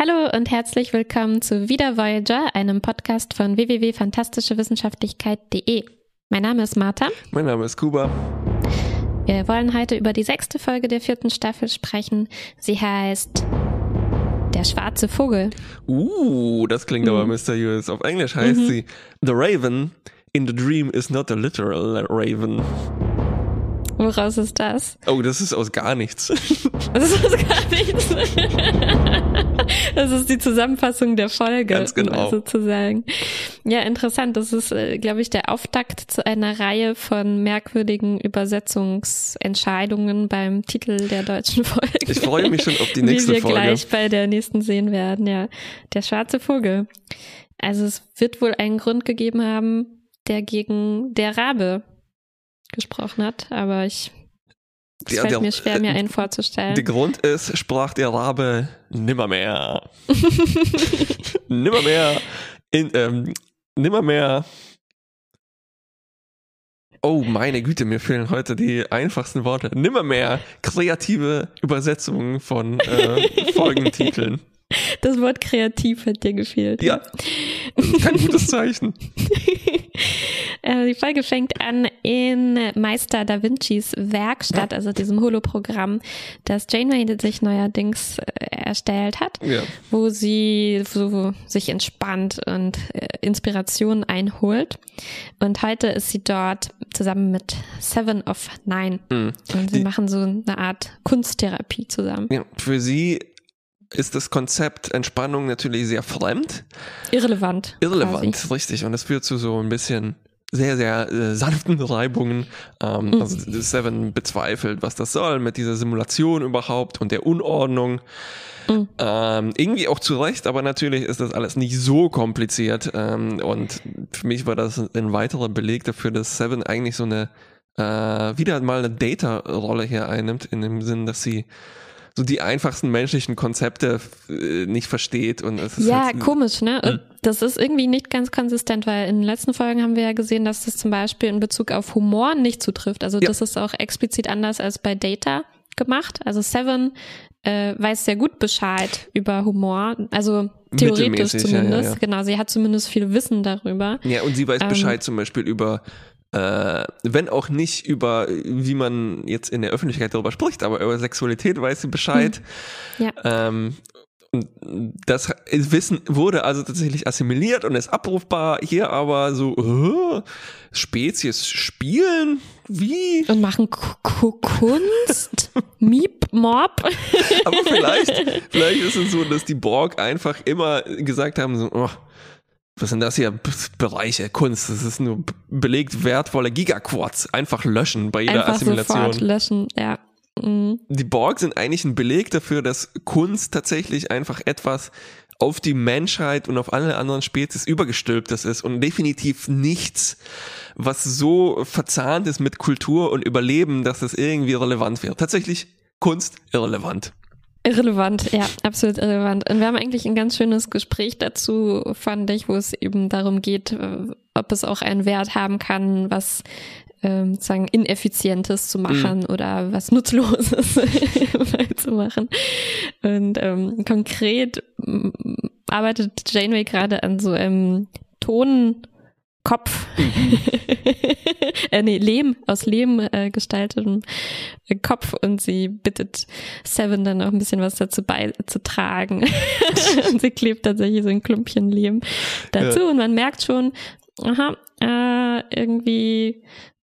Hallo und herzlich willkommen zu Wieder Voyager, einem Podcast von www.fantastischewissenschaftlichkeit.de. Mein Name ist Martha. Mein Name ist Kuba. Wir wollen heute über die sechste Folge der vierten Staffel sprechen. Sie heißt Der schwarze Vogel. Uh, das klingt mhm. aber mysteriös. Auf Englisch heißt mhm. sie The Raven in the Dream is not a literal raven. Woraus ist das? Oh, das ist aus gar nichts. Das ist aus gar nichts. Das ist die Zusammenfassung der Folge. Ganz genau. Sozusagen. Ja, interessant. Das ist, äh, glaube ich, der Auftakt zu einer Reihe von merkwürdigen Übersetzungsentscheidungen beim Titel der deutschen Folge. Ich freue mich schon auf die nächste Folge. Wie wir gleich bei der nächsten sehen werden, ja. Der schwarze Vogel. Also es wird wohl einen Grund gegeben haben, der gegen der Rabe gesprochen hat, aber ich es fällt der, mir schwer, mir einen vorzustellen. Der Grund ist, sprach der Rabe nimmermehr. nimmermehr. In, ähm, nimmermehr. Oh, meine Güte, mir fehlen heute die einfachsten Worte. Nimmermehr kreative Übersetzungen von äh, Folgentiteln. Das Wort kreativ hat dir gefehlt. Ja, kein gutes Zeichen. Äh, die Folge fängt an in Meister Da Vincis Werkstatt, also diesem Holoprogramm, das Janeway sich neuerdings äh, erstellt hat, ja. wo sie so sich entspannt und äh, Inspiration einholt. Und heute ist sie dort zusammen mit Seven of Nine. Mhm. Und sie die, machen so eine Art Kunsttherapie zusammen. Ja, für sie ist das Konzept Entspannung natürlich sehr fremd. Irrelevant. Irrelevant, quasi. richtig. Und das führt zu so ein bisschen sehr, sehr äh, sanften Reibungen. Ähm, mhm. Also Seven bezweifelt, was das soll mit dieser Simulation überhaupt und der Unordnung. Mhm. Ähm, irgendwie auch zu Recht, aber natürlich ist das alles nicht so kompliziert. Ähm, und für mich war das ein weiterer Beleg dafür, dass Seven eigentlich so eine äh, wieder mal eine Data-Rolle hier einnimmt, in dem Sinn, dass sie so die einfachsten menschlichen Konzepte äh, nicht versteht und es ist ja halt, komisch, ne? Hm. Das ist irgendwie nicht ganz konsistent, weil in den letzten Folgen haben wir ja gesehen, dass das zum Beispiel in Bezug auf Humor nicht zutrifft. Also ja. das ist auch explizit anders als bei Data gemacht. Also Seven äh, weiß sehr gut Bescheid über Humor, also theoretisch zumindest. Ja, ja, genau, sie hat zumindest viel Wissen darüber. Ja, und sie weiß ähm, Bescheid zum Beispiel über äh, wenn auch nicht über, wie man jetzt in der Öffentlichkeit darüber spricht, aber über Sexualität weiß sie Bescheid. Hm. Ja. Ähm, das Wissen wurde also tatsächlich assimiliert und ist abrufbar. Hier aber so uh, Spezies spielen? Wie? Und machen K Kunst? Miep, Mob? aber vielleicht, vielleicht ist es so, dass die Borg einfach immer gesagt haben, so, oh, was sind das hier? Bereiche, Kunst. Das ist nur belegt wertvolle Gigaquartz. Einfach löschen bei jeder Einfach Assimilation. Sofort löschen, ja. Mhm. Die Borg sind eigentlich ein Beleg dafür, dass Kunst tatsächlich einfach etwas auf die Menschheit und auf alle anderen Spezies übergestülptes ist und definitiv nichts, was so verzahnt ist mit Kultur und Überleben, dass es irgendwie relevant wäre. Tatsächlich Kunst irrelevant. Irrelevant, ja, absolut irrelevant. Und wir haben eigentlich ein ganz schönes Gespräch dazu, fand ich, wo es eben darum geht, äh, ob es auch einen Wert haben kann, was ähm, sozusagen Ineffizientes zu machen mhm. oder was Nutzloses zu machen. Und ähm, konkret arbeitet Janeway gerade an so einem Ton Kopf, äh, nee, Lehm, aus Lehm äh, gestaltetem äh, Kopf und sie bittet Seven dann auch ein bisschen was dazu beizutragen. und sie klebt tatsächlich so ein Klumpchen Lehm dazu ja. und man merkt schon, aha, äh, irgendwie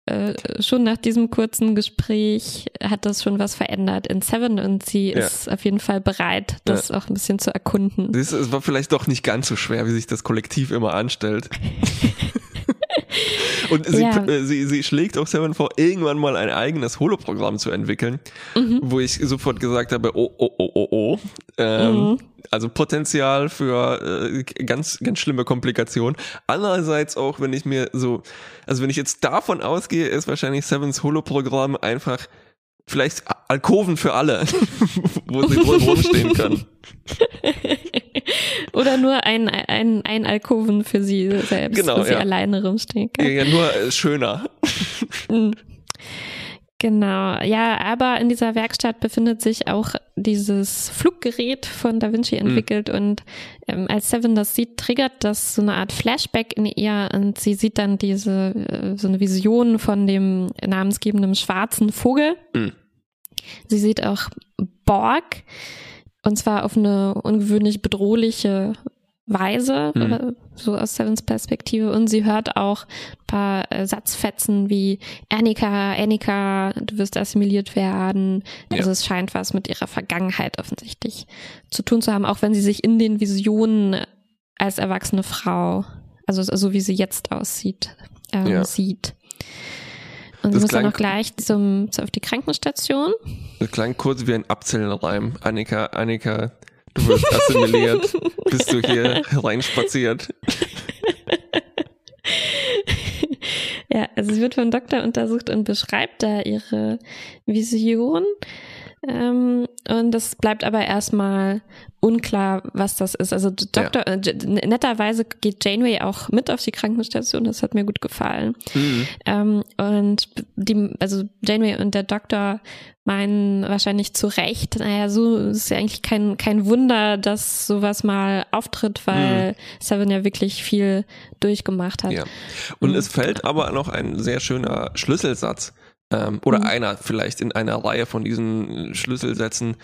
äh, schon nach diesem kurzen Gespräch hat das schon was verändert in Seven und sie ja. ist auf jeden Fall bereit, das ja. auch ein bisschen zu erkunden. Es war vielleicht doch nicht ganz so schwer, wie sich das Kollektiv immer anstellt. Und sie, ja. Äh, sie, sie schlägt auch Seven vor, irgendwann mal ein eigenes Holoprogramm zu entwickeln, mhm. wo ich sofort gesagt habe, oh, oh, oh, oh, oh. Ähm, mhm. Also Potenzial für äh, ganz, ganz schlimme Komplikationen. Andererseits auch, wenn ich mir so, also wenn ich jetzt davon ausgehe, ist wahrscheinlich Sevens Holoprogramm einfach vielleicht Alkoven für alle, wo sie wohl rumstehen können. Oder nur ein, ein, ein Alkoven für sie selbst, genau, wo sie ja. alleine rumstehen kann. Ja, nur äh, schöner. Mhm. Genau, ja, aber in dieser Werkstatt befindet sich auch dieses Fluggerät von Da Vinci Hm. entwickelt und ähm, als Seven das sieht, triggert das so eine Art Flashback in ihr und sie sieht dann diese, äh, so eine Vision von dem namensgebenden schwarzen Vogel. Mhm. Sie sieht auch Borg und zwar auf eine ungewöhnlich bedrohliche Weise, äh, so aus Sevens Perspektive. Und sie hört auch ein paar äh, Satzfetzen wie Annika, Annika, du wirst assimiliert werden. Ja. Also es scheint was mit ihrer Vergangenheit offensichtlich zu tun zu haben, auch wenn sie sich in den Visionen als erwachsene Frau, also so wie sie jetzt aussieht, ähm, Ja. sieht. Und Das muss dann klang- auch gleich zum, auf die Krankenstation. Das klang kurz wie ein Abzählreim. Annika, Annika, du wirst assimiliert. Bist du hier hereinspaziert? Ja, also sie wird vom Doktor untersucht und beschreibt da ihre Vision. Ähm, und es bleibt aber erstmal unklar, was das ist. Also Doktor, äh, J- netterweise geht Janeway auch mit auf die Krankenstation, das hat mir gut gefallen. Mhm. Ähm, und die, also Janeway und der Doktor meinen wahrscheinlich zu Recht, naja, so ist ja eigentlich kein, kein Wunder, dass sowas mal auftritt, weil Seven ja wirklich viel durchgemacht hat. Ja. Und Mhm. es fällt aber noch ein sehr schöner Schlüsselsatz. Ähm, oder Mhm. einer vielleicht in einer Reihe von diesen Schlüsselsätzen.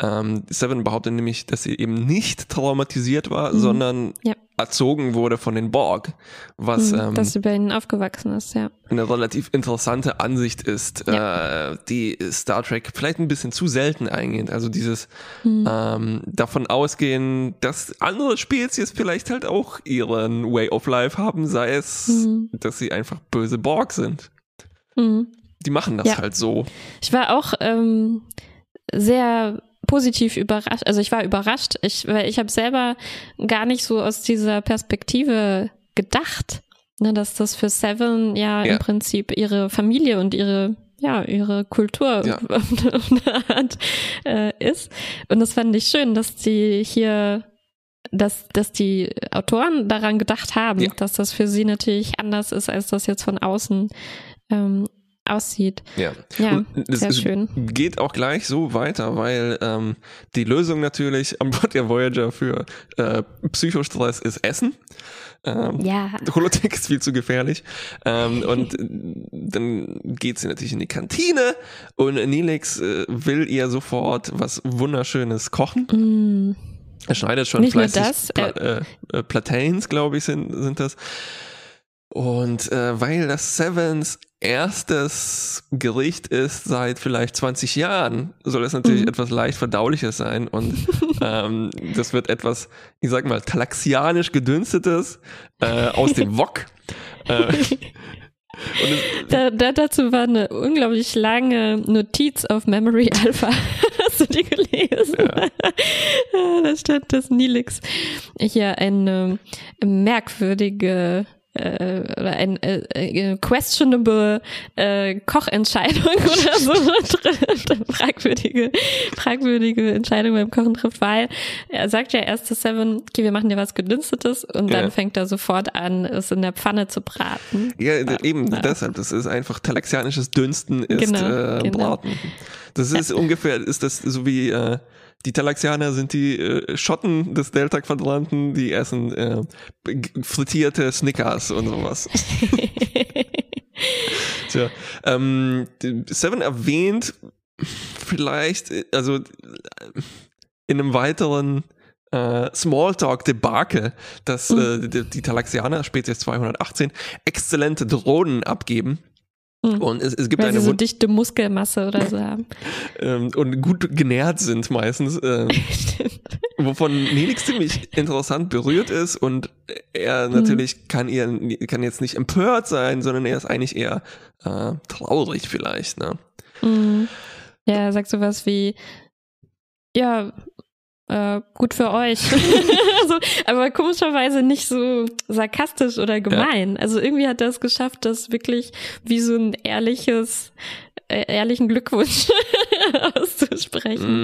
Ähm, Seven behauptet nämlich, dass sie eben nicht traumatisiert war, Mhm. sondern Ja. erzogen wurde von den Borg. Was Mhm, ähm, dass sie bei ihnen aufgewachsen ist, ja. eine relativ interessante Ansicht ist, äh, die Star Trek vielleicht ein bisschen zu selten eingeht. Also dieses Mhm. ähm, davon ausgehen, dass andere Spezies vielleicht halt auch ihren Way of Life haben, sei es, Mhm. dass sie einfach böse Borg sind. Mhm. Die machen das Ja. halt so. Ich war auch ähm, sehr positiv überrascht. Also ich war überrascht, ich, weil ich habe selber gar nicht so aus dieser Perspektive gedacht, ne, dass das für Seven ja, Ja. im Prinzip ihre Familie und ihre ja, ihre Kultur Ja. eine Art äh, ist. Und das fand ich schön, dass die hier, dass, dass die Autoren daran gedacht haben, Ja. dass das für sie natürlich anders ist, als das jetzt von außen ähm, aussieht. Ja. Ja, es sehr schön. geht auch gleich so weiter, weil ähm, die Lösung natürlich am Bord der Voyager für äh, Psychostress ist Essen. Ähm, Ja. Holodeck ist viel zu gefährlich. Ähm, und äh, dann geht sie natürlich in die Kantine und Nilix äh, will ihr sofort was Wunderschönes kochen. Mm. Er schneidet schon Nicht nur fleißig das, Pla äh, äh, Plantains, glaube ich, sind, sind das. Und äh, weil das Sevens erstes Gericht ist seit vielleicht 20 Jahren, soll es natürlich Mhm. etwas leicht verdauliches sein. Und ähm, das wird etwas, ich sag mal, talaxianisch gedünstetes äh, aus dem Wok. Äh, Da, da, dazu war eine unglaublich lange Notiz auf Memory Alpha. Hast du die gelesen? Ja. da stand, dass Nilix hier eine merkwürdige äh, oder ein äh, äh, questionable äh, Kochentscheidung oder so trifft, fragwürdige, fragwürdige Entscheidung beim Kochen trifft, weil er sagt ja erst zu Seven, okay, wir machen dir was Gedünstetes und dann Ja. fängt er sofort an, es in der Pfanne zu braten. Ja, d- eben Ja. deshalb. Das ist einfach talaxianisches Dünsten ist Genau, äh, genau. Braten. Das ist ungefähr, ist das so wie äh, die Talaxianer sind die äh, Schotten des Delta-Quadranten, die essen äh, frittierte Snickers und sowas. Tja, ähm, Seven erwähnt vielleicht, äh, also äh, in einem weiteren äh, Smalltalk-Debakel, dass äh, die, die Talaxianer, Spezies 218, exzellente Drohnen abgeben. Mhm. Und es, es gibt Weil sie eine so Wund dichte Muskelmasse oder so haben. ähm, und gut genährt sind meistens, ähm, wovon Nelix ziemlich interessant berührt ist und er natürlich kann ihr kann jetzt nicht empört sein, sondern er ist eigentlich eher äh, traurig vielleicht. Ne? Mhm. Ja, er sagt sowas wie, ja, äh, gut für euch. also, aber komischerweise nicht so sarkastisch oder gemein. Also irgendwie hat er es geschafft, das wirklich wie so ein ehrliches, äh, ehrlichen Glückwunsch auszusprechen.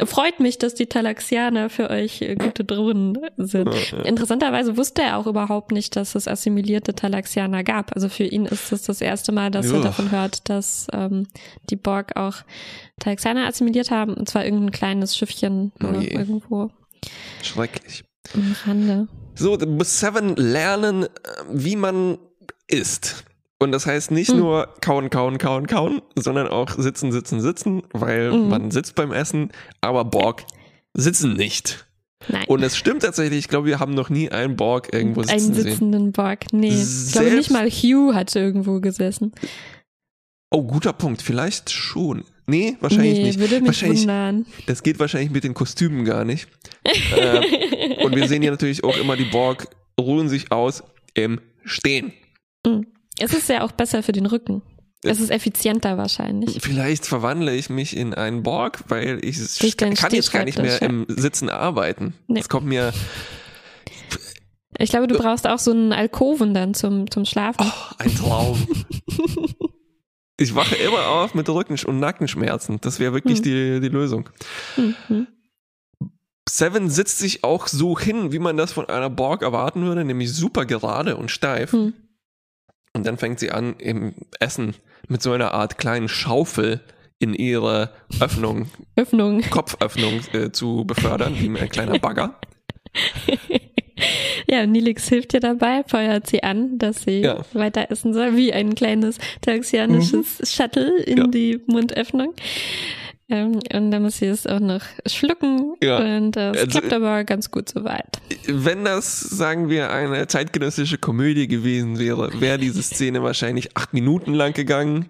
Mhm. Freut mich, dass die Talaxianer für euch äh, gute Drohnen sind. Ja, ja. Interessanterweise wusste er auch überhaupt nicht, dass es assimilierte Talaxianer gab. Also für ihn ist es das erste Mal, dass Ja. er davon hört, dass ähm, die Borg auch Talaxianer assimiliert haben. Und zwar irgendein kleines Schiffchen Oh äh, irgendwo Schrecklich. am Rande. So, du musst Seven lernen, äh, wie man isst. Und das heißt nicht Hm. nur kauen, kauen, kauen, kauen, sondern auch sitzen, sitzen, sitzen, weil Mhm. man sitzt beim Essen, aber Borg sitzen nicht. Nein. Und es stimmt tatsächlich, ich glaube, wir haben noch nie einen Borg irgendwo sitzen Einen sehen. sitzenden Borg. Nee. Ich glaube nicht Selbst- mal Hugh hat irgendwo gesessen. Oh, guter Punkt. Vielleicht schon. Nee, wahrscheinlich nee, nicht. würde mich wahrscheinlich, wundern. das geht wahrscheinlich mit den Kostümen gar nicht. äh, und wir sehen hier natürlich auch immer, die Borg ruhen sich aus im Stehen. Es ist ja auch besser für den Rücken. Es ist effizienter wahrscheinlich. Vielleicht verwandle ich mich in einen Borg, weil ich Durch kann jetzt gar nicht mehr Stehschreibtisch, im Sitzen arbeiten. Nee. Es kommt mir Ich glaube, du brauchst auch so einen Alkoven dann zum, zum Schlafen. oh, ein Traum. ich wache immer auf mit Rücken- und Nackenschmerzen. Das wäre wirklich Hm. die, die Lösung. Mhm. Seven sitzt sich auch so hin, wie man das von einer Borg erwarten würde, nämlich super gerade und steif. Hm. Und dann fängt sie an, im Essen mit so einer Art kleinen Schaufel in ihre Öffnung, Öffnung. Kopföffnung äh, zu befördern, wie ein kleiner Bagger. Ja, Nilix hilft ihr dabei, feuert sie an, dass sie Ja. weiter essen soll, wie ein kleines taxianisches Shuttle in Ja. die Mundöffnung. Ähm, und dann muss sie es auch noch schlucken Ja. und das Also- klappt aber ganz gut soweit. Wenn das, sagen wir, eine zeitgenössische Komödie gewesen wäre, wäre diese Szene wahrscheinlich acht Minuten lang gegangen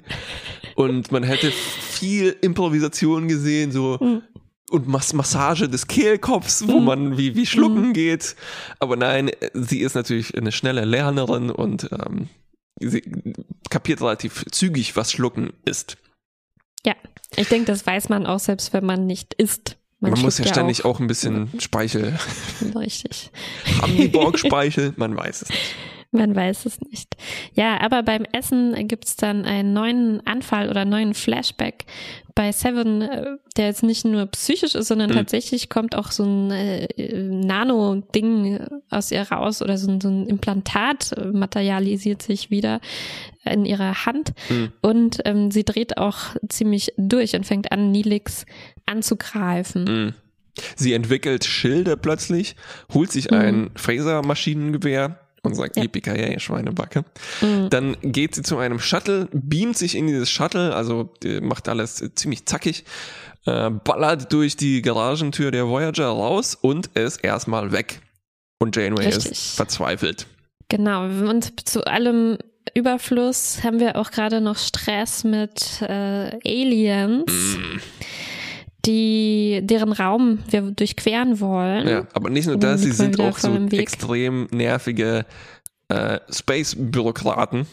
und man hätte viel Improvisation gesehen, so Mhm. und Mas Massage des Kehlkopfs, wo Mhm. man wie, wie schlucken geht. Aber nein, sie ist natürlich eine schnelle Lernerin und ähm, sie kapiert relativ zügig, was Schlucken ist. Ja, ich denke, das weiß man auch selbst, wenn man nicht isst. Man, muss ja ständig auch. ein bisschen Speichel. auch. Richtig. Haben die Borg Speichel? Man weiß es nicht. Man weiß es nicht. Ja, aber beim Essen gibt's dann einen neuen Anfall oder neuen Flashback bei Seven, äh, der jetzt nicht nur psychisch ist, sondern Mhm. tatsächlich kommt auch so ein äh, Nano-Ding aus ihr raus oder so ein, so ein Implantat materialisiert sich wieder in ihrer Hand Mhm. und ähm, sie dreht auch ziemlich durch und fängt an, Nilix anzugreifen. Mhm. Sie entwickelt Schilde plötzlich, holt sich Mhm. ein Phaser-Maschinengewehr und sagt, Ja. yippie Schweinebacke. Mhm. Dann geht sie zu einem Shuttle, beamt sich in dieses Shuttle, also macht alles ziemlich zackig, äh, ballert durch die Garagentür der Voyager raus und ist erstmal weg. Und Janeway Richtig. ist verzweifelt. Genau, und zu allem Überfluss haben wir auch gerade noch Stress mit äh, Aliens, Mm. Die deren Raum wir durchqueren wollen. Ja, aber nicht nur das, sie sind auch so extrem nervige äh, Space-Bürokraten.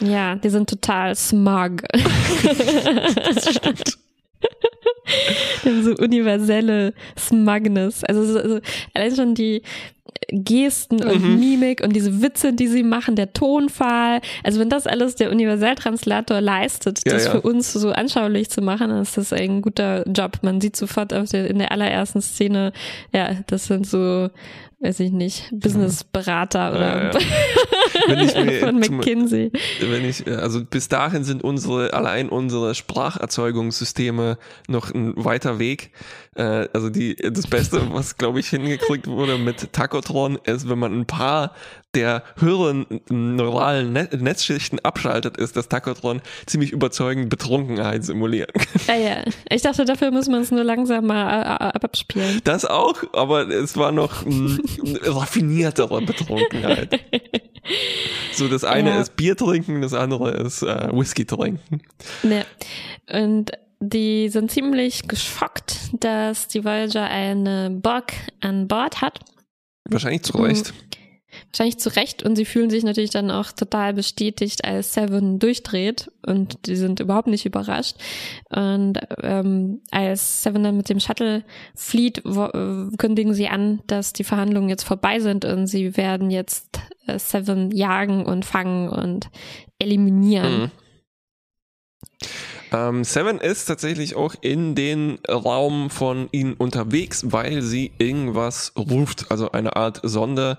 Ja, die sind total smug. Das stimmt. Die haben so universelle Smugness. Also so, so, allein schon die Gesten und Mhm. Mimik und diese Witze, die sie machen, der Tonfall. Also wenn das alles der Universaltranslator leistet, Ja, das ja. für uns so anschaulich zu machen, dann ist das ein guter Job. Man sieht sofort auf der, in der allerersten Szene, ja, das sind so, weiß ich nicht, Businessberater oder Ja, ja. Wenn ich mir von McKinsey. wenn ich, also bis dahin sind unsere, allein unsere Spracherzeugungssysteme noch ein weiter Weg. Äh, also die, das Beste, was glaube ich hingekriegt wurde mit Tacotron, ist, wenn man ein paar der höheren neuralen Net Netzschichten abschaltet, ist das Tacotron ziemlich überzeugend Betrunkenheit simulieren. Ah ja, ich dachte, dafür muss man es nur langsamer äh, äh, abspielen. Das auch, aber es war noch raffiniertere Betrunkenheit. So, das eine Ja. ist Bier trinken, das andere ist äh, Whisky trinken. Ne. Und die sind ziemlich geschockt, dass die Voyager eine Borg an Bord hat. Wahrscheinlich zu Mhm. Recht. Wahrscheinlich zu Recht. Und sie fühlen sich natürlich dann auch total bestätigt, als Seven durchdreht. Und die sind überhaupt nicht überrascht. Und ähm, als Seven dann mit dem Shuttle flieht, wo, äh, kündigen sie an, dass die Verhandlungen jetzt vorbei sind und sie werden jetzt äh, Seven jagen und fangen und eliminieren. Mhm. Ähm, Seven ist tatsächlich auch in den Raum von ihnen unterwegs, weil sie irgendwas ruft, also eine Art Sonde,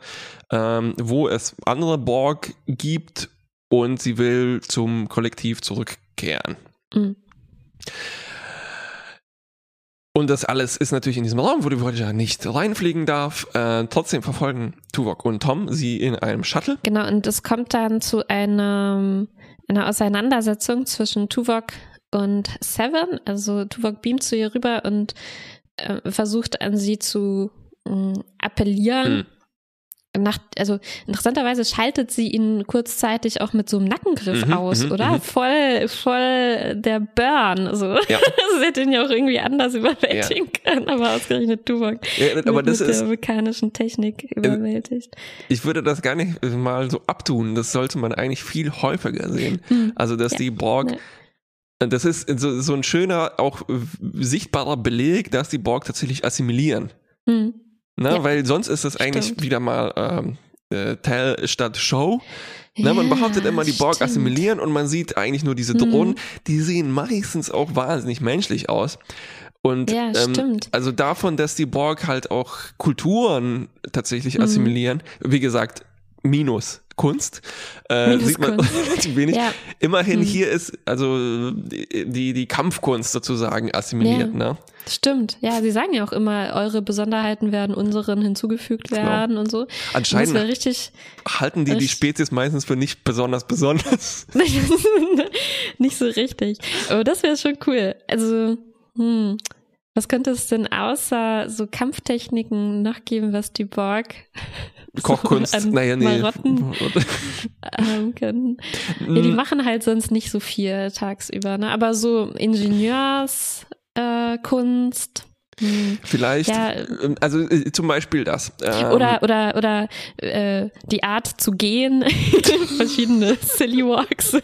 ähm, wo es andere Borg gibt und sie will zum Kollektiv zurückkehren. Mhm. Und das alles ist natürlich in diesem Raum, wo die Voyager nicht reinfliegen darf. Äh, trotzdem verfolgen Tuvok und Tom sie in einem Shuttle. Genau, und es kommt dann zu einer, einer Auseinandersetzung zwischen Tuvok und Seven. Also Tuvok beamt zu ihr rüber und äh, versucht an sie zu äh, appellieren. Hm nach, also interessanterweise schaltet sie ihn kurzzeitig auch mit so einem Nackengriff mhm, aus, mhm, oder? Mhm. Voll, voll der Burn. So. Ja. sie hätte ihn ja auch irgendwie anders überwältigen ja. können, aber ausgerechnet Tuvok ja, aber mit, das mit ist, der mechanischen Technik überwältigt. Ich würde das gar nicht mal so abtun. Das sollte man eigentlich viel häufiger sehen. Hm. Also, dass die Borg das ist so, so ein schöner, auch sichtbarer Beleg, dass die Borg tatsächlich assimilieren. Hm. Ne? Ja. Weil sonst ist es eigentlich stimmt. wieder mal ähm, äh, Tell statt Show. Ne, ja, man behauptet immer, die Borg stimmt. assimilieren und man sieht eigentlich nur diese Drohnen. Mhm. Die sehen meistens auch wahnsinnig menschlich aus. Und ja, ähm, also davon, dass die Borg halt auch Kulturen tatsächlich mhm. assimilieren, wie gesagt, Minus Kunst. Äh, sieht man relativ wenig. Ja. Immerhin mhm. hier ist also die, die Kampfkunst sozusagen assimiliert, ja. ne? Stimmt. Ja, sie sagen ja auch immer, eure Besonderheiten werden unseren hinzugefügt genau. werden genau. und so. Anscheinend richtig, halten die richtig, die Spezies meistens für nicht besonders besonders. nicht so richtig. Aber das wäre schon cool. Also, hm. Was könnte es denn außer so Kampftechniken noch geben, was die Borg Kochkunst, so naja, nee. Marotten haben können. Ja, die machen halt sonst nicht so viel tagsüber, ne? Aber so Ingenieurskunst. Äh, hm. Vielleicht, ja, ähm, also äh, zum Beispiel das. Ähm, oder oder oder äh, die Art zu gehen, verschiedene Silly Walks.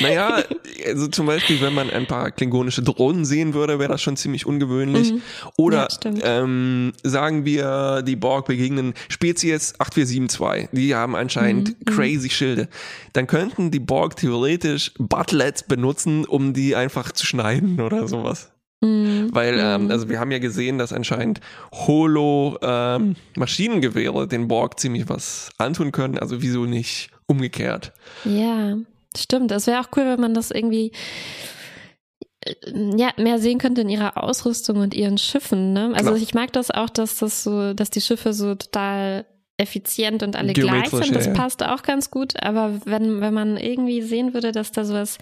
Naja, also zum Beispiel, wenn man ein paar klingonische Drohnen sehen würde, wäre das schon ziemlich ungewöhnlich. Mhm. Oder ja, ähm, sagen wir, die Borg begegnen Spezies 8472. Die haben anscheinend mhm. crazy Schilde. Dann könnten die Borg theoretisch Butlets benutzen, um die einfach zu schneiden oder sowas. Mhm. Weil, ähm, mhm. also wir haben ja gesehen, dass anscheinend Holo-Maschinengewehre ähm, den Borg ziemlich was antun können. Also wieso nicht umgekehrt? Ja. Stimmt, es wäre auch cool, wenn man das irgendwie äh, ja, mehr sehen könnte in ihrer Ausrüstung und ihren Schiffen, ne? Also Klar. ich mag das auch, dass das so, dass die Schiffe so total effizient und alle gleich sind. Das ja. passt auch ganz gut. Aber wenn, wenn man irgendwie sehen würde, dass da sowas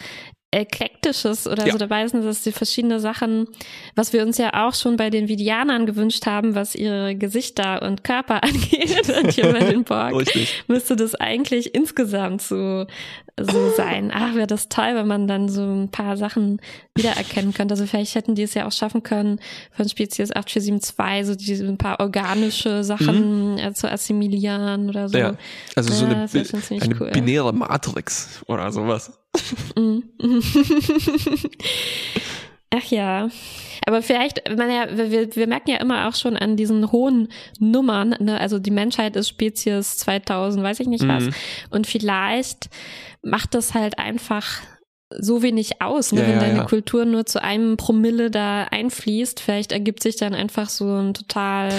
Eklektisches oder ja. so dabei ist, dass die verschiedene Sachen, was wir uns ja auch schon bei den Vidianern gewünscht haben, was ihre Gesichter und Körper angeht, und hier bei den Borg, Richtig. müsste das eigentlich insgesamt so, so sein. Ach, wäre das toll, wenn man dann so ein paar Sachen wiedererkennen könnte. Also vielleicht hätten die es ja auch schaffen können, von Spezies 8472 so diese ein paar organische Sachen mhm. Äh, zu assimilieren oder so. Ja, also so eine, eine cool. binäre Matrix oder sowas. Mhm. Ach ja. Aber vielleicht, man ja, wir, wir merken ja immer auch schon an diesen hohen Nummern, ne? also die Menschheit ist Spezies 2000, weiß ich nicht was. Mhm. Und vielleicht macht das halt einfach so wenig aus, ne? Ja, wenn ja, deine ja. Kultur nur zu einem Promille da einfließt. Vielleicht ergibt sich dann einfach so ein total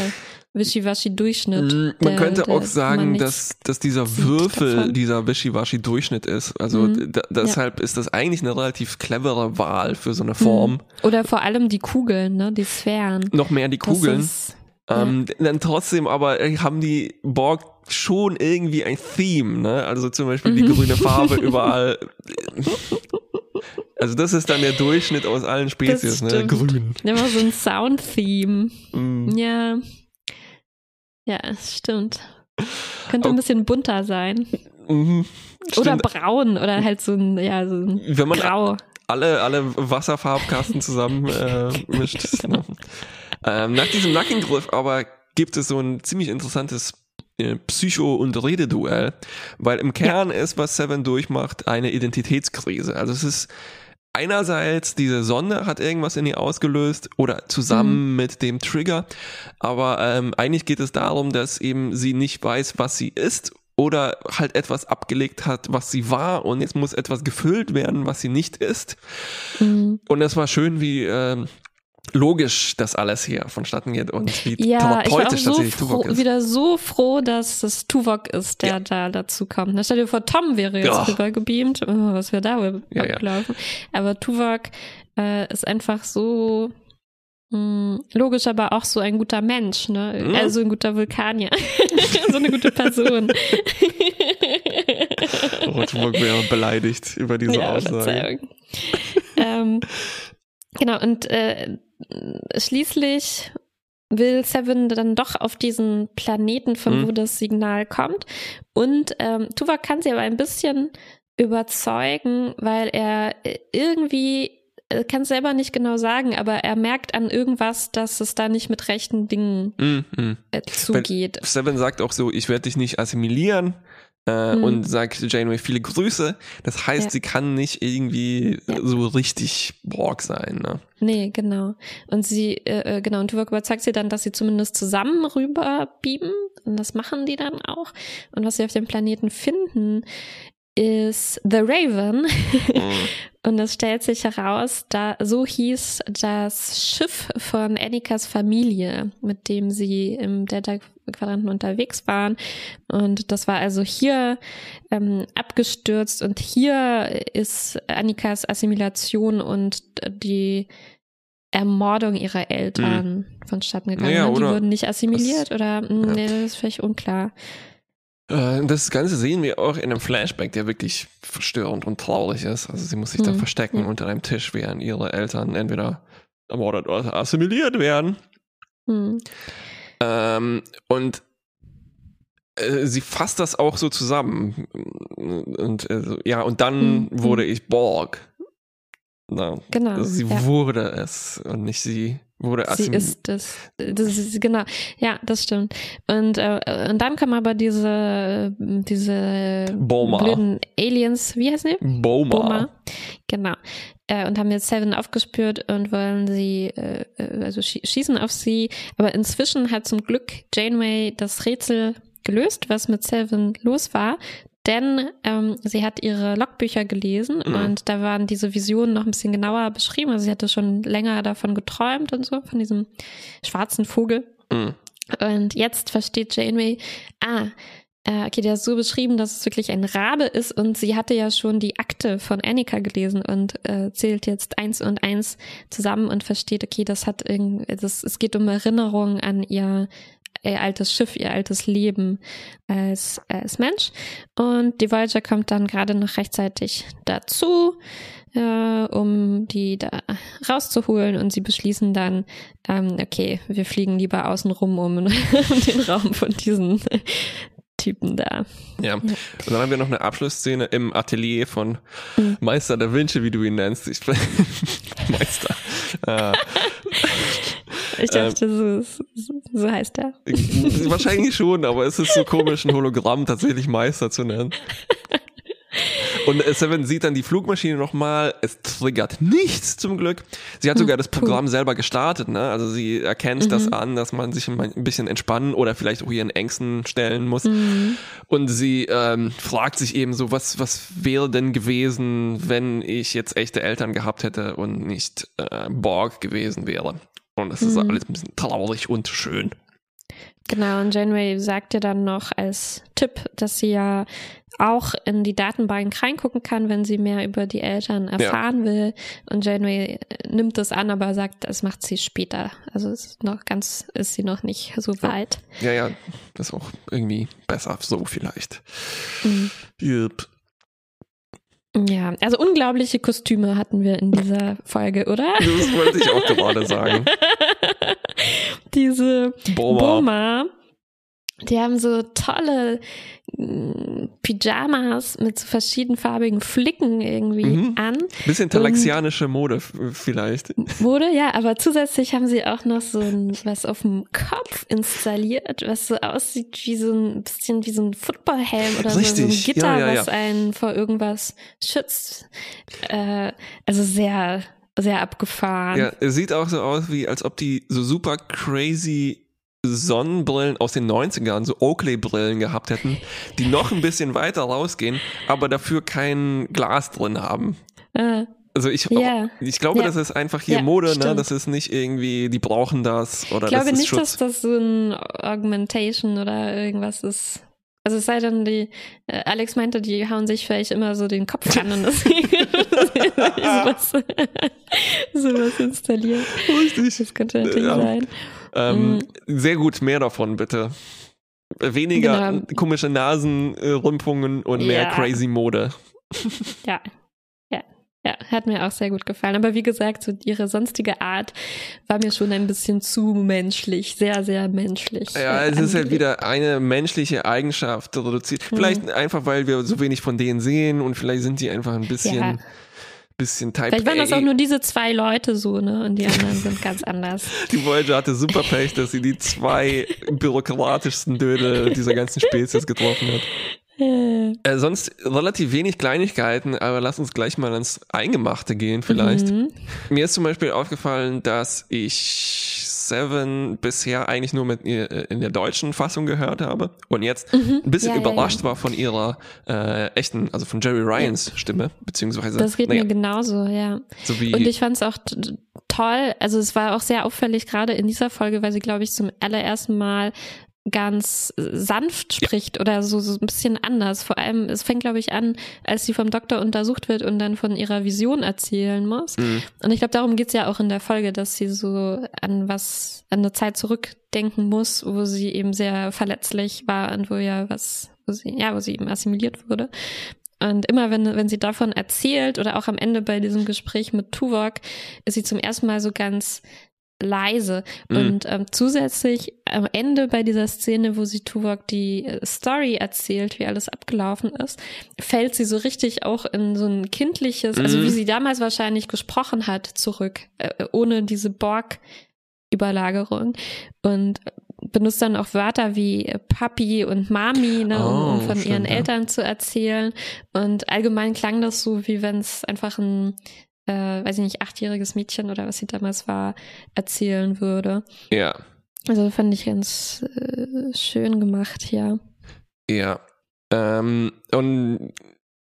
Wischiwaschi-Durchschnitt. Mm, man könnte auch sagen, dass, dass dieser Würfel davon. dieser Wischiwaschi-Durchschnitt ist. Also mhm. deshalb ja. ist das eigentlich eine relativ clevere Wahl für so eine Form. Mhm. Oder vor allem die Kugeln, ne? die Sphären. Noch mehr die Kugeln. Ist, ähm, ja. Dann trotzdem aber äh, haben die Borg schon irgendwie ein Theme, ne? Also zum Beispiel die mhm. grüne Farbe überall. Also das ist dann der Durchschnitt aus allen Spezies, ne? Grün. Immer so ein Sound-Theme. Mm. Ja. Ja, es stimmt. Könnte ein bisschen bunter sein. Mhm, oder braun oder halt so ein, ja, so ein Wenn man grau. Alle, alle Wasserfarbkasten zusammen äh, mischt. genau. ähm, nach diesem Nackengriff aber gibt es so ein ziemlich interessantes äh, Psycho- und Rededuell, weil im Kern ja. ist, was Seven durchmacht, eine Identitätskrise. Also es ist einerseits diese Sonne hat irgendwas in ihr ausgelöst oder zusammen mhm. mit dem Trigger, aber ähm, eigentlich geht es darum, dass eben sie nicht weiß, was sie ist oder halt etwas abgelegt hat, was sie war und jetzt muss etwas gefüllt werden, was sie nicht ist. Mhm. Und es war schön, wie äh, logisch das alles hier vonstatten geht und wie ja, therapeutisch so tatsächlich Tuvok ist. wieder so froh, dass es Tuvok ist, der ja. da dazu kommt. Na, stell dir vor, Tom wäre jetzt ja. rübergebeamt, oh, was wäre da ja, ablaufen. Ja. Aber Tuvok äh, ist einfach so mh, hm, logisch, aber auch so ein guter Mensch, ne? Mhm. Also ein guter Vulkanier. so eine gute Person. Rotburg wäre beleidigt über diese ja, Aussage. ähm, genau, und äh, schließlich will Seven dann doch auf diesen Planeten, von mhm. wo das Signal kommt. Und ähm, Tuva kann sie aber ein bisschen überzeugen, weil er irgendwie äh, kann es selber nicht genau sagen, aber er merkt an irgendwas, dass es da nicht mit rechten Dingen mhm. äh, zugeht. Weil Seven sagt auch so, ich werde dich nicht assimilieren, äh, mhm. und sagt Janeway viele Grüße. Das heißt, ja. sie kann nicht irgendwie ja. so richtig Borg sein. Ne? Nee, genau. Und sie, äh, äh genau, und Tuvok überzeugt sie dann, dass sie zumindest zusammen rüber bieben. Und das machen die dann auch. Und was sie auf dem Planeten finden, ist The Raven. Mhm. Und es stellt sich heraus, da so hieß das Schiff von Annikas Familie, mit dem sie im Delta-Quadranten unterwegs waren. Und das war also hier ähm, abgestürzt und hier ist Annikas Assimilation und die Ermordung ihrer Eltern hm. vonstatten gegangen. Naja, die wurden nicht assimiliert das, oder? Hm, nee, das ist völlig unklar. Äh, das Ganze sehen wir auch in einem Flashback, der wirklich verstörend und traurig ist. Also sie muss sich mhm. da verstecken mhm. unter einem Tisch, während ihre Eltern entweder ermordet oder assimiliert werden. Mhm. Ähm, und äh, sie fasst das auch so zusammen. Und äh, ja, und dann mhm. wurde ich Borg. Na, genau. Sie ja. wurde es und nicht sie wurde Sie ist das. Das ist genau. Ja, das stimmt. Und, äh, und dann kommen aber diese diese Boma. blöden Aliens. Wie heißt die? Boma. Boma. Genau. Äh, und haben jetzt Seven aufgespürt und wollen sie äh, äh also schießen auf sie. Aber inzwischen hat zum Glück Janeway das Rätsel gelöst, was mit Seven los war denn ähm, sie hat ihre Logbücher gelesen mhm. und da waren diese Visionen noch ein bisschen genauer beschrieben. Also sie hatte schon länger davon geträumt und so, von diesem schwarzen Vogel. Mhm. Und jetzt versteht Janeway, ah, äh, okay, der ist so beschrieben, dass es wirklich ein Rabe ist und sie hatte ja schon die Akte von Annika gelesen und äh, zählt jetzt eins und eins zusammen und versteht, okay, das hat irgendwie, das, es geht um Erinnerungen an ihr ihr altes Schiff, ihr altes Leben als, als Mensch. Und die Voyager kommt dann gerade noch rechtzeitig dazu, äh, um die da rauszuholen. Und sie beschließen dann, ähm, okay, wir fliegen lieber außen rum um, um den Raum von diesen Typen da. Ja. Und dann haben wir noch eine Abschlussszene im Atelier von mhm. Meister da Vinci, wie du ihn nennst. Ich, Meister. äh, ich dachte, ähm, so, so heißt er. Wahrscheinlich schon, aber es ist so komisch, ein Hologramm tatsächlich Meister zu nennen. Und Seven sieht dann die Flugmaschine nochmal. Es triggert nichts zum Glück. Sie hat sogar das Programm selber gestartet. Ne? Also sie erkennt mhm. das an, dass man sich ein bisschen entspannen oder vielleicht auch ihren Ängsten stellen muss. Mhm. Und sie ähm, fragt sich eben so, was, was wäre denn gewesen, wenn ich jetzt echte Eltern gehabt hätte und nicht äh, Borg gewesen wäre. Und es mhm. ist alles ein bisschen traurig und schön. Genau, und Janeway sagt ja dann noch als Tipp, dass sie ja auch in die Datenbank reingucken kann, wenn sie mehr über die Eltern erfahren ja. will. Und Janeway nimmt das an, aber sagt, das macht sie später. Also ist noch ganz, ist sie noch nicht so weit. Ja, ja, das ist auch irgendwie besser, so vielleicht. Mhm. Yep. Ja, also unglaubliche Kostüme hatten wir in dieser Folge, oder? Das wollte ich auch gerade sagen. Diese Boma. Boma die haben so tolle mm, Pyjamas mit so verschiedenfarbigen Flicken irgendwie mhm. an. Bisschen talaxianische Mode vielleicht. Mode, ja, aber zusätzlich haben sie auch noch so ein, was auf dem Kopf installiert, was so aussieht wie so ein bisschen wie so ein Footballhelm oder so, so, ein Gitter, ja, ja, ja. was einen vor irgendwas schützt. Äh, also sehr, sehr abgefahren. Ja, es sieht auch so aus, wie als ob die so super crazy Sonnenbrillen aus den 90ern, so Oakley-Brillen gehabt hätten, die noch ein bisschen weiter rausgehen, aber dafür kein Glas drin haben. Äh, Also ich, Ja. ich glaube, Ja. das ist einfach hier Ja, Mode, ne? Das ist nicht irgendwie, die brauchen das oder ich glaube das ist nicht, Schutz. dass das so ein Augmentation oder irgendwas ist. Also es sei denn, die äh, Alex meinte, die hauen sich vielleicht immer so den Kopf an und deswegen sowas, sowas installiert. Richtig. Das könnte natürlich Ja. sein. Ähm, Mm. Sehr gut, mehr davon bitte. Weniger Genau. komische Nasenrümpfungen und mehr Ja. crazy Mode. Ja. Ja. Ja, hat mir auch sehr gut gefallen. Aber wie gesagt, so ihre sonstige Art war mir schon ein bisschen zu menschlich. Sehr, sehr menschlich. Ja, äh, es ist halt angelegt. wieder eine menschliche Eigenschaft reduziert. Mhm. Vielleicht einfach, weil wir so wenig von denen sehen und vielleicht sind die einfach ein bisschen, Ja. Bisschen Type Vielleicht waren das auch nur diese zwei Leute so, ne? Und die anderen sind ganz anders. Die Voyager hatte super Pech, dass sie die zwei bürokratischsten Dödel dieser ganzen Spezies getroffen hat. Äh, sonst relativ wenig Kleinigkeiten, aber lass uns gleich mal ans Eingemachte gehen vielleicht. mhm. Mir ist zum Beispiel aufgefallen, dass ich Seven bisher eigentlich nur mit äh, in der deutschen Fassung gehört habe und jetzt ein bisschen Mhm. Ja, ja, überrascht war von ihrer äh, echten, also von Jerry Ryans Stimme, beziehungsweise Das geht naja, mir genauso, ja. so wie Und ich fand es auch toll, also es war auch sehr auffällig, gerade in dieser Folge, weil sie, glaube ich, zum allerersten Mal ganz sanft spricht oder so, so ein bisschen anders. Vor allem, es fängt, glaube ich, an, als sie vom Doktor untersucht wird und dann von ihrer Vision erzählen muss. Mhm. Und ich glaube, darum geht's ja auch in der Folge, dass sie so an was, an eine Zeit zurückdenken muss, wo sie eben sehr verletzlich war und wo ja was, wo sie, ja, wo sie eben assimiliert wurde. Und immer wenn, wenn sie davon erzählt oder auch am Ende bei diesem Gespräch mit Tuvok, ist sie zum ersten Mal so ganz leise. Mhm. Und ähm, zusätzlich am Ende bei dieser Szene, wo sie Tuvok die äh, Story erzählt, wie alles abgelaufen ist, fällt sie so richtig auch in so ein kindliches, also Mhm. wie sie damals wahrscheinlich gesprochen hat, zurück, äh, ohne diese Borg-Überlagerung. Und benutzt dann auch Wörter wie äh, Papi und Mami, ne, um, um Oh, von stimmt, ihren ja. Eltern zu erzählen. Und allgemein klang das so, wie wenn es einfach ein, äh, weiß ich nicht, achtjähriges Mädchen oder was sie damals war, erzählen würde. ja, Also fand ich ganz äh, schön gemacht, ja. ja. Ähm, und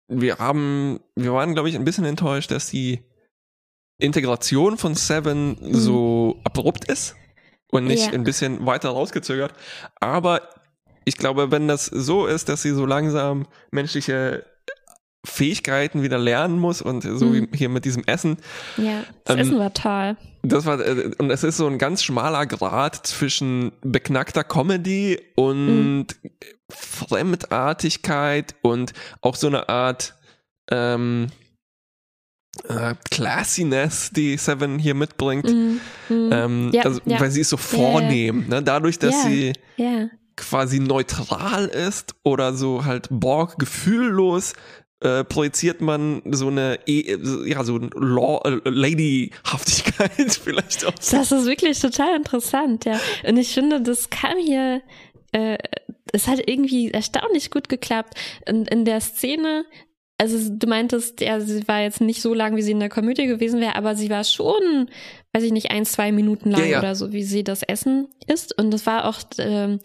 wir haben, wir waren, glaube ich, ein bisschen enttäuscht, dass die Integration von Seven so abrupt ist und nicht Mhm. Ja. ein bisschen weiter rausgezögert. Aber ich glaube, wenn das so ist, dass sie so langsam menschliche Fähigkeiten wieder lernen muss und so Mhm. wie hier mit diesem Essen, Ja, das Ähm, Essen war toll. das war, äh, und es ist so ein ganz schmaler Grad zwischen beknackter Comedy und Fremdartigkeit und auch so eine Art ähm, äh, Classiness, die Seven hier mitbringt. Mhm. Mhm. Ähm, Ja, also, ja. Weil sie ist so Ja, ja. vornehm, ne? dadurch, dass sie quasi neutral ist oder so halt Borg gefühllos, äh, projiziert man so eine, e ja, so ein Law, äh, Ladyhaftigkeit vielleicht auch. Das ist wirklich total interessant, ja. Und ich finde, das kam hier, äh, es hat irgendwie erstaunlich gut geklappt. In, in der Szene, also du meintest, ja, sie war jetzt nicht so lang, wie sie in der Komödie gewesen wäre, aber sie war schon, weiß ich nicht, ein, zwei Minuten lang Ja, ja. oder so, wie sie das Essen isst. Und das war auch ähm,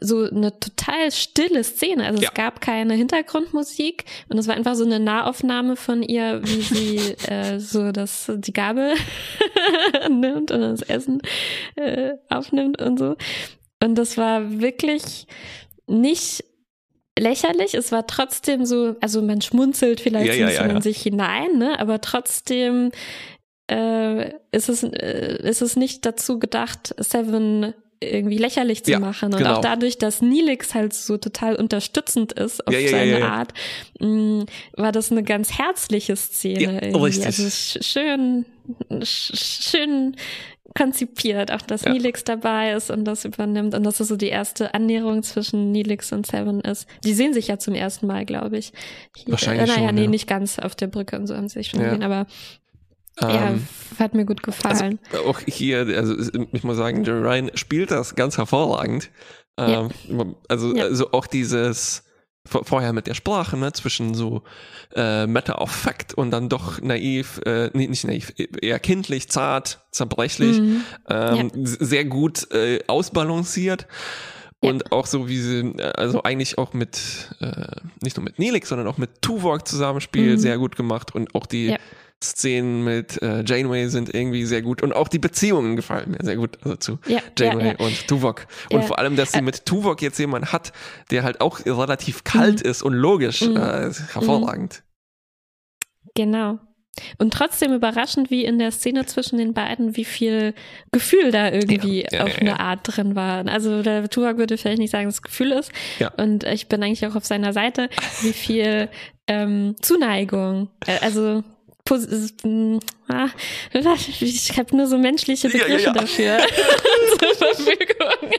so eine total stille Szene. Also Ja. es gab keine Hintergrundmusik und es war einfach so eine Nahaufnahme von ihr, wie sie äh, so das die Gabel nimmt und das Essen äh, aufnimmt und so. Und das war wirklich nicht lächerlich. Es war trotzdem so, also man schmunzelt vielleicht Ja, so ein bisschen ja. in sich hinein, ne? Aber trotzdem äh, ist es äh, ist es nicht dazu gedacht, Seven irgendwie lächerlich zu Ja, machen. Und genau. auch dadurch, dass Nilix halt so total unterstützend ist auf Ja, ja, seine. Art, mh, war das eine ganz herzliche Szene. Richtig. Also sch- schön, sch- schön konzipiert, auch dass Ja. Nilix dabei ist und das übernimmt und dass es so die erste Annäherung zwischen Nilix und Seven ist. Die sehen sich ja zum ersten Mal, glaube ich. Hier, Wahrscheinlich äh, naja, schon, nee, ja. nicht ganz auf der Brücke und so haben sie sich schon Ja. gesehen, aber ja, Ähm, hat mir gut gefallen. Also auch hier, also ich muss sagen, Jerry Ryan spielt das ganz hervorragend. Ja. Ähm, also, Ja. also auch dieses vorher mit der Sprache, ne, zwischen so äh, Matter of Fact und dann doch naiv, äh, nee, nicht naiv, eher kindlich, zart, zerbrechlich, mhm. ähm, ja. sehr gut äh, ausbalanciert. Und auch so wie sie, also eigentlich auch mit, äh, nicht nur mit Nelik, sondern auch mit Tuvok zusammenspielt, mhm. sehr gut gemacht und auch die. Szenen mit äh, Janeway sind irgendwie sehr gut und auch die Beziehungen gefallen mir sehr gut also zu ja, Janeway ja, ja. und Tuvok und vor allem, dass sie mit Tuvok jetzt jemanden hat, der halt auch relativ kalt mhm. ist und logisch, mhm. äh, hervorragend. Genau. Und trotzdem überraschend, wie in der Szene zwischen den beiden, wie viel Gefühl da irgendwie ja, ja, auf ja, eine Art drin war. Also der Tuvok würde vielleicht nicht sagen, dass es Gefühl ist. Ja. Und ich bin eigentlich auch auf seiner Seite, wie viel ähm, Zuneigung. Äh, also ich habe nur so menschliche Begriffe dafür zur Verfügung.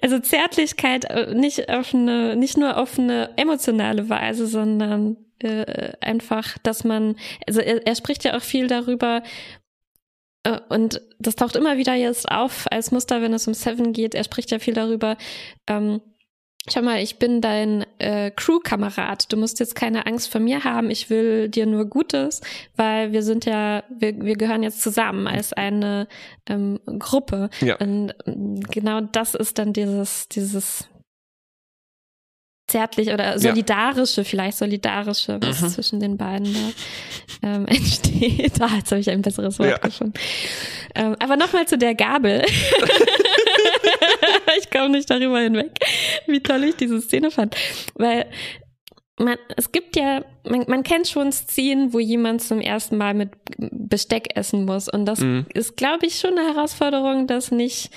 also Zärtlichkeit äh, nicht auf eine, nicht nur auf eine emotionale Weise, sondern äh, einfach, dass man, also er, er spricht ja auch viel darüber, äh, und das taucht immer wieder jetzt auf als Muster, wenn es um Seven geht. Er spricht ja viel darüber, ähm, Schau mal, ich bin dein äh, Crew-Kamerad. Du musst jetzt keine Angst vor mir haben. Ich will dir nur Gutes, weil wir sind ja, wir, wir gehören jetzt zusammen als eine ähm, Gruppe. Ja. Und genau das ist dann dieses, dieses zärtlich oder solidarische, ja. vielleicht solidarische, was mhm. zwischen den beiden da ähm, entsteht. Ah, jetzt habe ich ein besseres Wort ja. gefunden. Ähm, aber nochmal zu der Gabel. ich komme nicht darüber hinweg, wie toll ich diese Szene fand. Weil man, es gibt ja, man, man kennt schon Szenen, wo jemand zum ersten Mal mit Besteck essen muss. Und das mhm. ist, glaube ich, schon eine Herausforderung, das nicht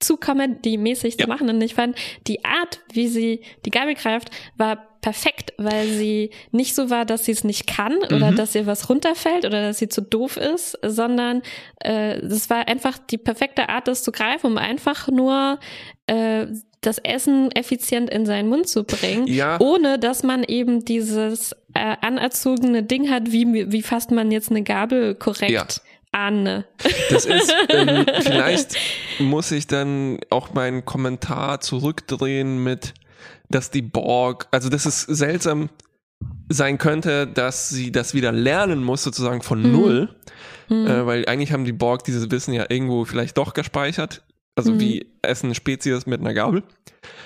zu Comedy-mäßig ja. zu machen. Und ich fand, die Art, wie sie die Gabel greift, war perfekt, weil sie nicht so war, dass sie es nicht kann oder mhm. dass ihr was runterfällt oder dass sie zu doof ist, sondern äh, es war einfach die perfekte Art, das zu greifen, um einfach nur äh, das Essen effizient in seinen Mund zu bringen, ja. ohne dass man eben dieses äh, anerzogene Ding hat, wie, wie fasst man jetzt eine Gabel korrekt. Ja. Anne. Das ist, ähm, vielleicht muss ich dann auch meinen Kommentar zurückdrehen mit, dass die Borg, also dass es seltsam sein könnte, dass sie das wieder lernen muss, sozusagen von mhm. Null. Mhm. Äh, weil eigentlich haben die Borg dieses Wissen ja irgendwo vielleicht doch gespeichert. Also mhm. wie essen Spezies mit einer Gabel.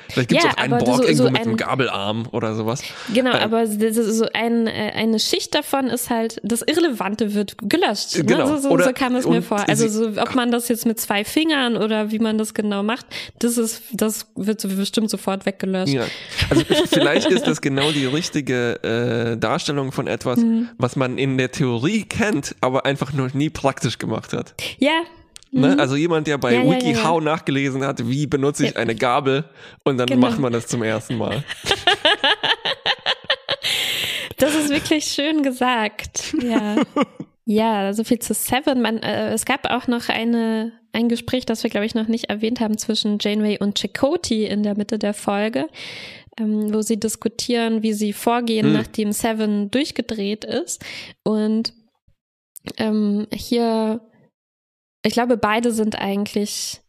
Vielleicht gibt es ja, auch einen Borg so, irgendwo so mit einem Gabelarm oder sowas. Genau, äh, aber so ein, äh, eine Schicht davon ist halt, das Irrelevante wird gelöscht. Ne? Genau. So, so, so kam es mir vor. Also so, ob man das jetzt mit zwei Fingern oder wie man das genau macht, das ist, das wird bestimmt sofort weggelöscht. Ja. Also vielleicht ist das genau die richtige äh, Darstellung von etwas, mhm. was man in der Theorie kennt, aber einfach noch nie praktisch gemacht hat. Ja, Ne? Mhm. Also jemand, der bei ja, WikiHow ja, ja, nachgelesen hat, wie benutze ich eine Gabel und dann genau. macht man das zum ersten Mal. das ist wirklich schön gesagt. Ja. Ja, so viel zu Seven. Man, äh, es gab auch noch eine, ein Gespräch, das wir, glaube ich, noch nicht erwähnt haben, zwischen Janeway und Chakoti in der Mitte der Folge, ähm, wo sie diskutieren, wie sie vorgehen, hm. nachdem Seven durchgedreht ist. Und ähm, hier ich glaube, beide sind eigentlich,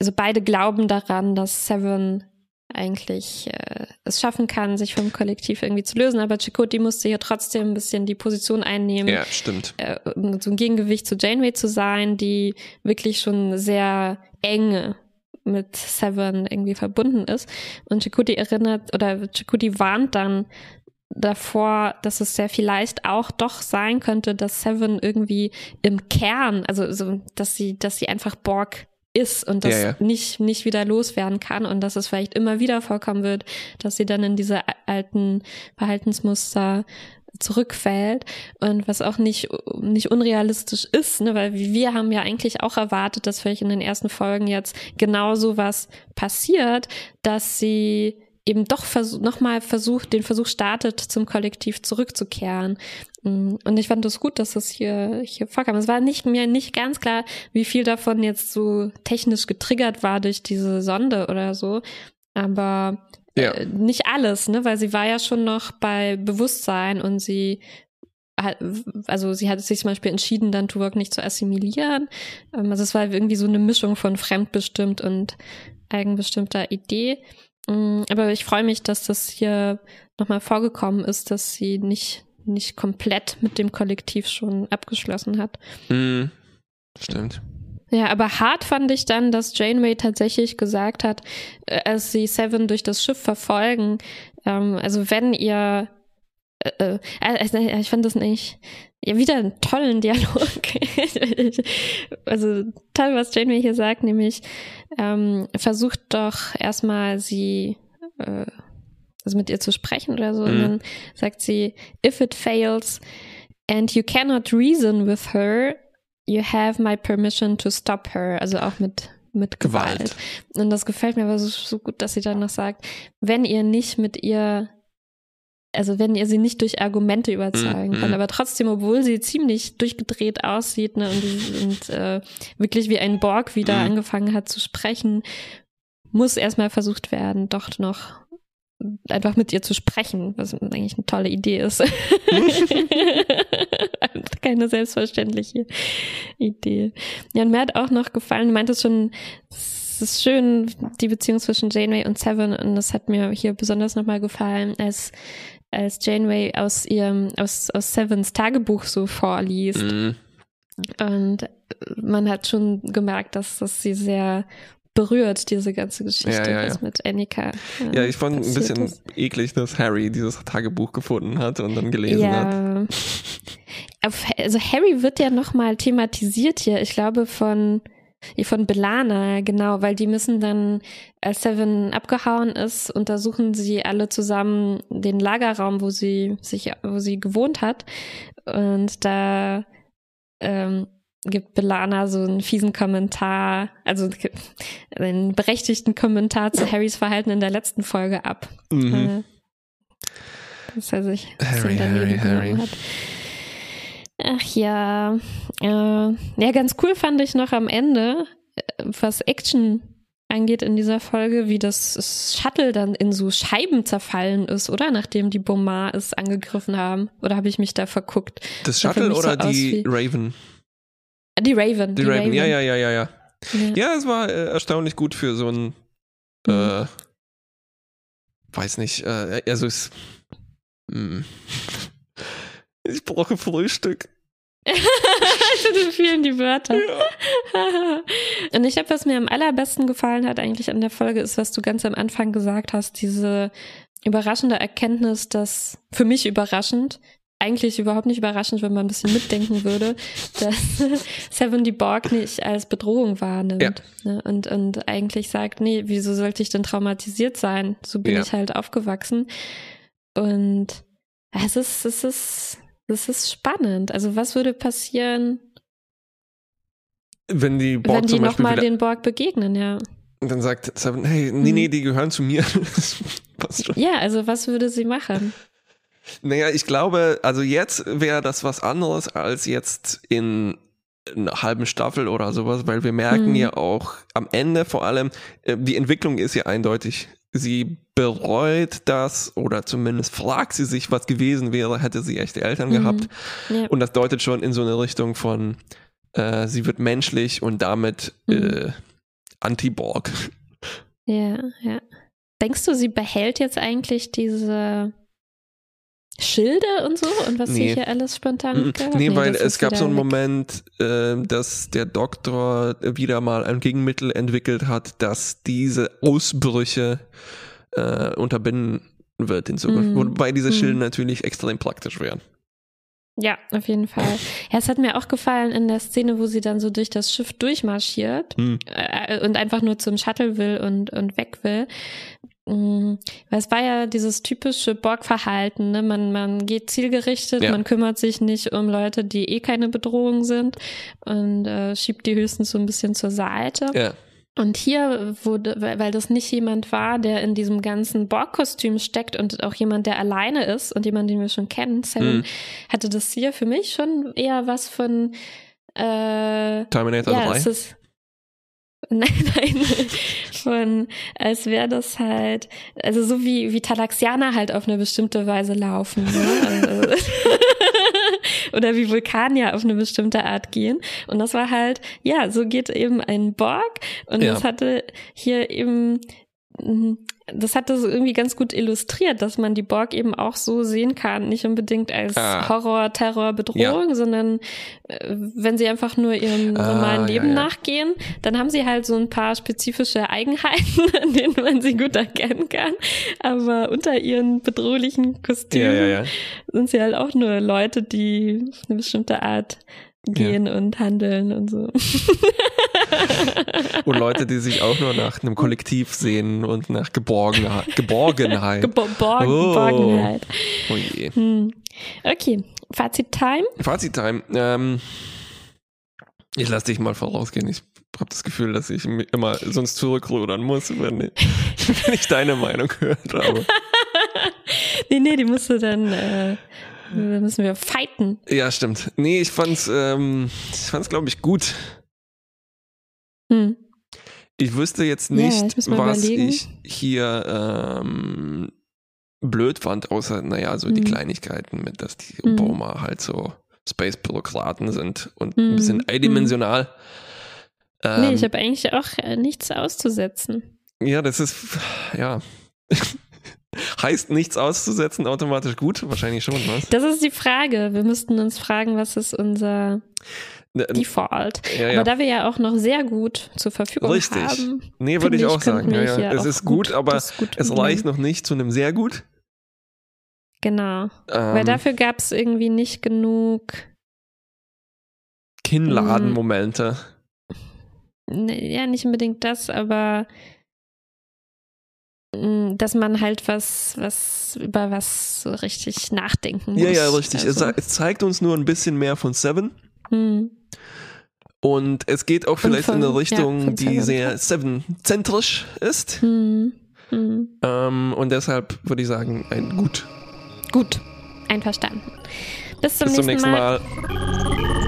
also beide glauben daran, dass Seven eigentlich äh, es schaffen kann, sich vom Kollektiv irgendwie zu lösen. Aber Chakotay musste hier trotzdem ein bisschen die Position einnehmen. Ja, stimmt. Äh, um so ein Gegengewicht zu Janeway zu sein, die wirklich schon sehr eng mit Seven irgendwie verbunden ist. Und Chakotay erinnert oder Chakotay warnt dann davor, dass es sehr vielleicht auch doch sein könnte, dass Seven irgendwie im Kern, also so, dass sie, dass sie einfach Borg ist und das ja, ja. nicht nicht wieder loswerden kann und dass es vielleicht immer wieder vorkommen wird, dass sie dann in diese alten Verhaltensmuster zurückfällt und was auch nicht nicht unrealistisch ist, ne, weil wir haben ja eigentlich auch erwartet, dass vielleicht in den ersten Folgen jetzt genau so was passiert, dass sie eben doch vers nochmal versucht, den Versuch startet, zum Kollektiv zurückzukehren. Mm, und ich fand es das gut, dass das hier, hier vorkam. Es war nicht mir nicht ganz klar, wie viel davon jetzt so technisch getriggert war durch diese Sonde oder so. Aber ja. äh, nicht alles, ne, weil sie war ja schon noch bei Bewusstsein und sie also sie hat sich zum Beispiel entschieden, dann Tuvok nicht zu assimilieren. Ähm, also es war irgendwie so eine Mischung von fremdbestimmt und eigenbestimmter Idee. Mm, aber ich freue mich, dass das hier nochmal vorgekommen ist, dass sie nicht, nicht komplett mit dem Kollektiv schon abgeschlossen hat. Mhm. Stimmt. Ja, aber hart fand ich dann, dass Janeway tatsächlich gesagt hat, äh, als sie Seven durch das Schiff verfolgen, ähm, also wenn ihr, äh, äh, also ich fand das nicht, ja, wieder einen tollen Dialog. also toll, was Janeway hier sagt, nämlich ähm, versucht doch erstmal sie, äh, also mit ihr zu sprechen oder so, mhm. und dann sagt sie, if it fails and you cannot reason with her, You have my permission to stop her. Also auch mit, mit Gewalt. Gewalt. Und das gefällt mir aber so, so gut, dass sie dann noch sagt, wenn ihr nicht mit ihr also wenn ihr sie nicht durch Argumente überzeugen kann, mm. aber trotzdem, obwohl sie ziemlich durchgedreht aussieht ne, und, und äh, wirklich wie ein Borg wieder mm. angefangen hat zu sprechen, muss erstmal versucht werden, doch noch einfach mit ihr zu sprechen, was eigentlich eine tolle Idee ist. Keine selbstverständliche Idee. Ja, und mir hat auch noch gefallen, du meintest schon, es ist schön, die Beziehung zwischen Janeway und Seven, und das hat mir hier besonders nochmal gefallen, als als Janeway aus ihrem, aus, aus Sevens Tagebuch so vorliest. Mhm. Und man hat schon gemerkt, dass, dass sie sehr berührt, diese ganze Geschichte, ja, ja, ja. mit Annika. Ja, ich fand ein bisschen ist. eklig, dass Harry dieses Tagebuch gefunden hat und dann gelesen hat. also Harry wird ja nochmal thematisiert hier, ich glaube von von Belana, genau, weil die müssen dann, als Seven abgehauen ist, untersuchen sie alle zusammen den Lagerraum, wo sie sich, wo sie gewohnt hat. Und da ähm, gibt Belana so einen fiesen Kommentar, also einen berechtigten Kommentar zu Harrys Verhalten in der letzten Folge ab. Mhm. Äh, dass er sich Harry, Harry, Harry. hat. Ach ja. Äh, ja, ganz cool fand ich noch am Ende, äh, was Action angeht in dieser Folge, wie das Shuttle dann in so Scheiben zerfallen ist, oder? Nachdem die Bomar es angegriffen haben. Oder habe ich mich da verguckt? Das Shuttle oder so die Raven? Die Raven. Die, die Raven. Raven, ja, ja, ja, ja, ja. Ja, es war äh, erstaunlich gut für so ein, mhm. äh, weiß nicht, äh, also es, mh. Ich brauche Frühstück. also fehlen die Wörter. Ja. Und ich glaube, was mir am allerbesten gefallen hat eigentlich an der Folge ist, was du ganz am Anfang gesagt hast, diese überraschende Erkenntnis, dass für mich überraschend, eigentlich überhaupt nicht überraschend, wenn man ein bisschen mitdenken würde, dass Seven die Borg nicht als Bedrohung wahrnimmt. Ja. Ne? Und, und eigentlich sagt, nee, wieso sollte ich denn traumatisiert sein? So bin ja. ich halt aufgewachsen. Und es ist, es ist, es ist spannend. Also was würde passieren, wenn die Borg wenn die nochmal den Borg begegnen, ja. Und dann sagt Seven, hey, nee, nee, hm. die gehören zu mir. ja, also was würde sie machen? Naja, ich glaube, also jetzt wäre das was anderes als jetzt in einer halben Staffel oder sowas, weil wir merken hm. ja auch am Ende vor allem, äh, die Entwicklung ist ja eindeutig. Sie bereut das oder zumindest fragt sie sich, was gewesen wäre, hätte sie echte Eltern mhm. gehabt. Ja. Und das deutet schon in so eine Richtung von, äh, sie wird menschlich und damit mhm. äh, Anti-Borg. Ja, ja. Denkst du, sie behält jetzt eigentlich diese Schilde und so und was nee. hier alles spontan mm Nee, nee weil es gab so einen. Moment, äh, dass der Doktor wieder mal ein Gegenmittel entwickelt hat, das diese Ausbrüche äh, unterbinden wird in Zukunft. Mm. Wobei diese Schilde mm. natürlich extrem praktisch wären. Ja, auf jeden Fall. Ja, es hat mir auch gefallen in der Szene, wo sie dann so durch das Schiff durchmarschiert hm. äh, und einfach nur zum Shuttle will und, und weg will. Mhm. Weil es war ja dieses typische Borg-Verhalten, ne? Man, man geht zielgerichtet, ja. man kümmert sich nicht um Leute, die eh keine Bedrohung sind und äh, schiebt die höchstens so ein bisschen zur Seite. Ja. Und hier wurde, weil das nicht jemand war, der in diesem ganzen Borg-Kostüm steckt und auch jemand, der alleine ist und jemand, den wir schon kennen, Sam, mhm. hatte das hier für mich schon eher was von äh, Terminator ja, 3. Es ist, Nein, nein, von, als wäre das halt, also so wie, wie Talaxianer halt auf eine bestimmte Weise laufen, ne? Also, oder wie Vulkanier auf eine bestimmte Art gehen. Und das war halt, ja, so geht eben ein Borg und ja. das hatte hier eben, das hat das irgendwie ganz gut illustriert, dass man die Borg eben auch so sehen kann, nicht unbedingt als Ah. Horror, Terror, Bedrohung, sondern äh, wenn sie einfach nur ihrem Ah, normalen ja, Leben ja. nachgehen, dann haben sie halt so ein paar spezifische Eigenheiten, an denen man sie gut erkennen kann. Aber unter ihren bedrohlichen Kostümen Ja, ja, ja. sind sie halt auch nur Leute, die auf eine bestimmte Art gehen und handeln und so. Und Leute, die sich auch nur nach einem Kollektiv sehen und nach Geborgenheit. Geborgenheit. Gebo Borg Oh. Geborgenheit. Oh je. Hm. Okay, Fazit-Time. Fazit-Time. Ähm, ich lasse dich mal vorausgehen. Ich habe das Gefühl, dass ich immer sonst zurückrudern muss, wenn ich, wenn ich deine Meinung gehört habe. Nee, nee, die musst du dann, äh, da müssen wir fighten. Ja, stimmt. Nee, ich fand's, ähm, ich fand's, glaube ich, gut. Hm. Ich wüsste jetzt Ja, nicht, ich muss mal was überlegen. ich hier ähm, blöd fand, außer, naja, so die Mhm. Kleinigkeiten mit, dass die Mhm. Obama halt so Space-Bürokraten sind und Mhm. ein bisschen eindimensional. Ähm, nee, ich habe eigentlich auch äh, nichts auszusetzen. ja, das ist, ja. heißt nichts auszusetzen automatisch gut? Wahrscheinlich schon, was? Das ist die Frage. Wir müssten uns fragen, was ist unser Default? ja, ja. Aber da wir ja auch noch sehr gut zur Verfügung Richtig. haben. Nee, würde finde ich auch sagen. Ja, ja. Es ist gut, aber das gut es reicht noch nicht zu einem sehr gut. Genau. Ähm, Weil dafür gab es irgendwie nicht genug, Kinnladen-Momente. ne, ja, nicht unbedingt das, aber mh, dass man halt was, was, über was so richtig nachdenken muss. Ja, ja, richtig. Es, Also, es zeigt uns nur ein bisschen mehr von Seven. Hm. Und es geht auch vielleicht von- in eine ja, Richtung, von die sehr. Seven-zentrisch ist. Hm. Hm. Ähm, und deshalb würde ich sagen, ein Gut. Gut, einverstanden. Bis zum, Bis zum nächsten nächsten Mal.